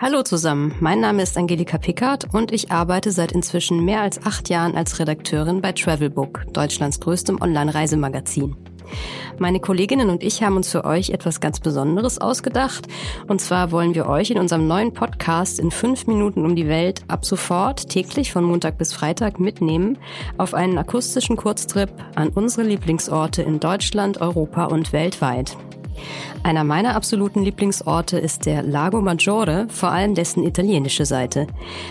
Hallo zusammen, mein Name ist Angelika Pickard und ich arbeite seit inzwischen mehr als acht Jahren als Redakteurin bei Travelbook, Deutschlands größtem Online-Reisemagazin. Meine Kolleginnen und ich haben uns für euch etwas ganz Besonderes ausgedacht. Und zwar wollen wir euch in unserem neuen Podcast in fünf Minuten um die Welt ab sofort täglich von Montag bis Freitag mitnehmen auf einen akustischen Kurztrip an unsere Lieblingsorte in Deutschland, Europa und weltweit. Einer meiner absoluten Lieblingsorte ist der Lago Maggiore, vor allem dessen italienische Seite.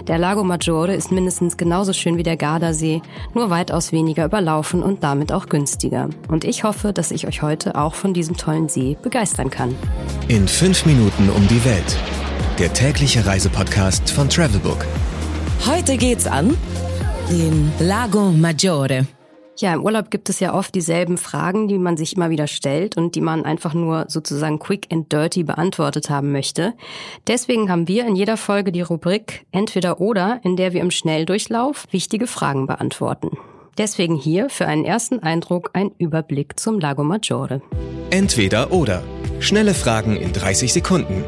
Der Lago Maggiore ist mindestens genauso schön wie der Gardasee, nur weitaus weniger überlaufen und damit auch günstiger. Und ich hoffe, dass ich euch heute auch von diesem tollen See begeistern kann. In fünf Minuten um die Welt. Der tägliche Reisepodcast von Travelbook. Heute geht's an den Lago Maggiore. Ja, im Urlaub gibt es ja oft dieselben Fragen, die man sich immer wieder stellt und die man einfach nur sozusagen quick and dirty beantwortet haben möchte. Deswegen haben wir in jeder Folge die Rubrik Entweder oder, in der wir im Schnelldurchlauf wichtige Fragen beantworten. Deswegen hier für einen ersten Eindruck ein Überblick zum Lago Maggiore. Entweder oder. Schnelle Fragen in 30 Sekunden.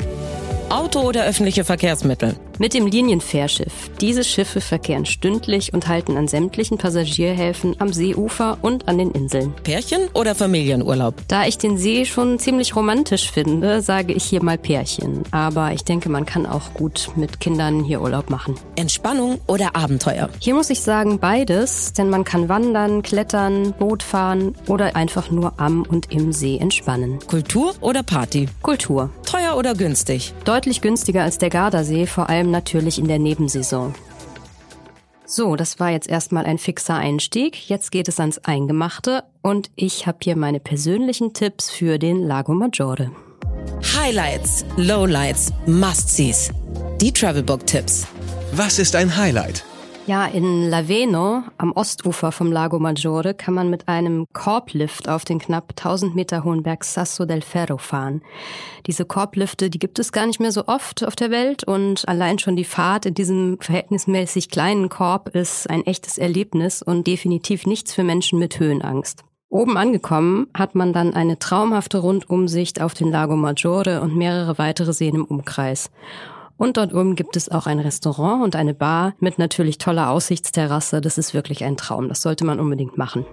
Auto oder öffentliche Verkehrsmittel? Mit dem Linienfährschiff. Diese Schiffe verkehren stündlich und halten an sämtlichen Passagierhäfen am Seeufer und an den Inseln. Pärchen oder Familienurlaub? Da ich den See schon ziemlich romantisch finde, sage ich hier mal Pärchen. Aber ich denke, man kann auch gut mit Kindern hier Urlaub machen. Entspannung oder Abenteuer? Hier muss ich sagen beides, denn man kann wandern, klettern, Boot fahren oder einfach nur am und im See entspannen. Kultur oder Party? Kultur. Teuer oder günstig? Deutlich günstiger als der Gardasee, vor allem natürlich in der Nebensaison. So, das war jetzt erstmal ein fixer Einstieg. Jetzt geht es ans Eingemachte und ich habe hier meine persönlichen Tipps für den Lago Maggiore. Highlights, Lowlights, Must-Sees. Die Travelbook-Tipps. Was ist ein Highlight? Ja, in Laveno am Ostufer vom Lago Maggiore kann man mit einem Korblift auf den knapp 1000 Meter hohen Berg Sasso del Ferro fahren. Diese Korblifte, die gibt es gar nicht mehr so oft auf der Welt und allein schon die Fahrt in diesem verhältnismäßig kleinen Korb ist ein echtes Erlebnis und definitiv nichts für Menschen mit Höhenangst. Oben angekommen hat man dann eine traumhafte Rundumsicht auf den Lago Maggiore und mehrere weitere Seen im Umkreis. Und dort oben gibt es auch ein Restaurant und eine Bar mit natürlich toller Aussichtsterrasse. Das ist wirklich ein Traum. Das sollte man unbedingt machen.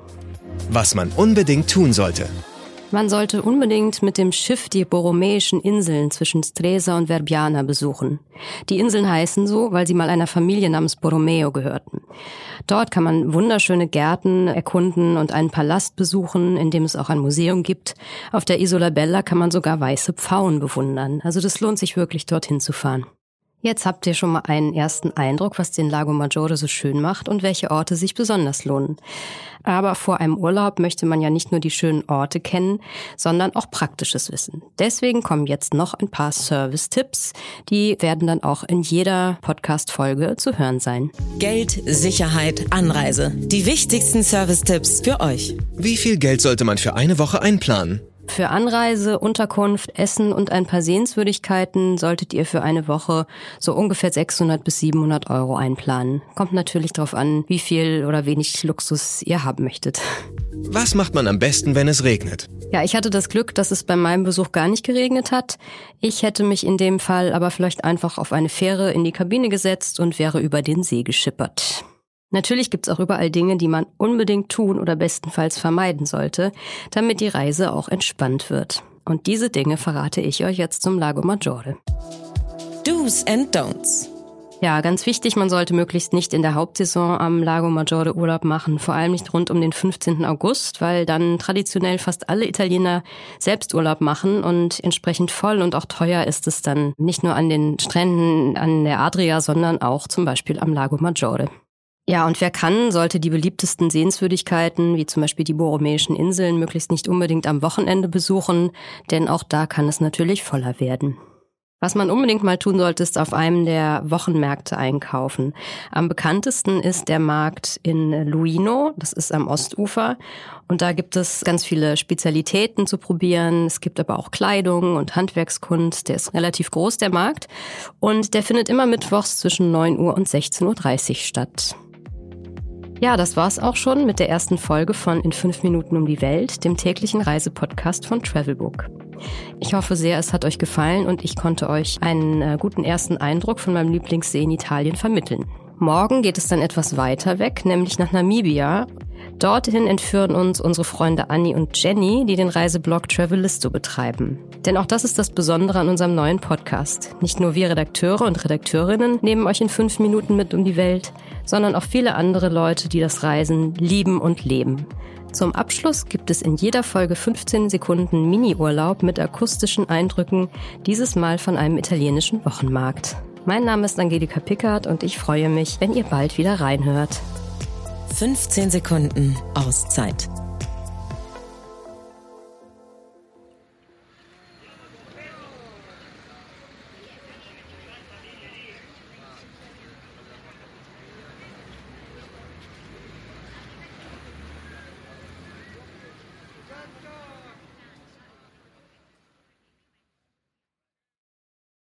Was man unbedingt tun sollte. Man sollte unbedingt mit dem Schiff die Borromäischen Inseln zwischen Stresa und Verbiana besuchen. Die Inseln heißen so, weil sie mal einer Familie namens Borromeo gehörten. Dort kann man wunderschöne Gärten erkunden und einen Palast besuchen, in dem es auch ein Museum gibt. Auf der Isola Bella kann man sogar weiße Pfauen bewundern. Also das lohnt sich wirklich, dorthin zu fahren. Jetzt habt ihr schon mal einen ersten Eindruck, was den Lago Maggiore so schön macht und welche Orte sich besonders lohnen. Aber vor einem Urlaub möchte man ja nicht nur die schönen Orte kennen, sondern auch praktisches Wissen. Deswegen kommen jetzt noch ein paar Service-Tipps. Die werden dann auch in jeder Podcast-Folge zu hören sein. Geld, Sicherheit, Anreise. Die wichtigsten Service-Tipps für euch. Wie viel Geld sollte man für eine Woche einplanen? Für Anreise, Unterkunft, Essen und ein paar Sehenswürdigkeiten solltet ihr für eine Woche so ungefähr 600 bis 700 Euro einplanen. Kommt natürlich darauf an, wie viel oder wenig Luxus ihr haben möchtet. Was macht man am besten, wenn es regnet? Ja, ich hatte das Glück, dass es bei meinem Besuch gar nicht geregnet hat. Ich hätte mich in dem Fall aber vielleicht einfach auf eine Fähre in die Kabine gesetzt und wäre über den See geschippert. Natürlich gibt's auch überall Dinge, die man unbedingt tun oder bestenfalls vermeiden sollte, damit die Reise auch entspannt wird. Und diese Dinge verrate ich euch jetzt zum Lago Maggiore. Do's and Don'ts. Ja, ganz wichtig, man sollte möglichst nicht in der Hauptsaison am Lago Maggiore Urlaub machen, vor allem nicht rund um den 15. August, weil dann traditionell fast alle Italiener selbst Urlaub machen und entsprechend voll und auch teuer ist es dann nicht nur an den Stränden an der Adria, sondern auch zum Beispiel am Lago Maggiore. Ja, und wer kann, sollte die beliebtesten Sehenswürdigkeiten, wie zum Beispiel die Borromäischen Inseln, möglichst nicht unbedingt am Wochenende besuchen, denn auch da kann es natürlich voller werden. Was man unbedingt mal tun sollte, ist auf einem der Wochenmärkte einkaufen. Am bekanntesten ist der Markt in Luino, das ist am Ostufer. Und da gibt es ganz viele Spezialitäten zu probieren. Es gibt aber auch Kleidung und Handwerkskunst. Der ist relativ groß, der Markt. Und der findet immer mittwochs zwischen 9 Uhr und 16.30 Uhr statt. Ja, das war's auch schon mit der ersten Folge von In fünf Minuten um die Welt, dem täglichen Reisepodcast von Travelbook. Ich hoffe sehr, es hat euch gefallen und ich konnte euch einen äh, guten ersten Eindruck von meinem Lieblingssee in Italien vermitteln. Morgen geht es dann etwas weiter weg, nämlich nach Namibia. Dorthin entführen uns unsere Freunde Annie und Jenny, die den Reiseblog Travelisto betreiben. Denn auch das ist das Besondere an unserem neuen Podcast. Nicht nur wir Redakteure und Redakteurinnen nehmen euch in fünf Minuten mit um die Welt, sondern auch viele andere Leute, die das Reisen lieben und leben. Zum Abschluss gibt es in jeder Folge 15 Sekunden Mini-Urlaub mit akustischen Eindrücken, dieses Mal von einem italienischen Wochenmarkt. Mein Name ist Angelika Pickard und ich freue mich, wenn ihr bald wieder reinhört. 15 Sekunden Auszeit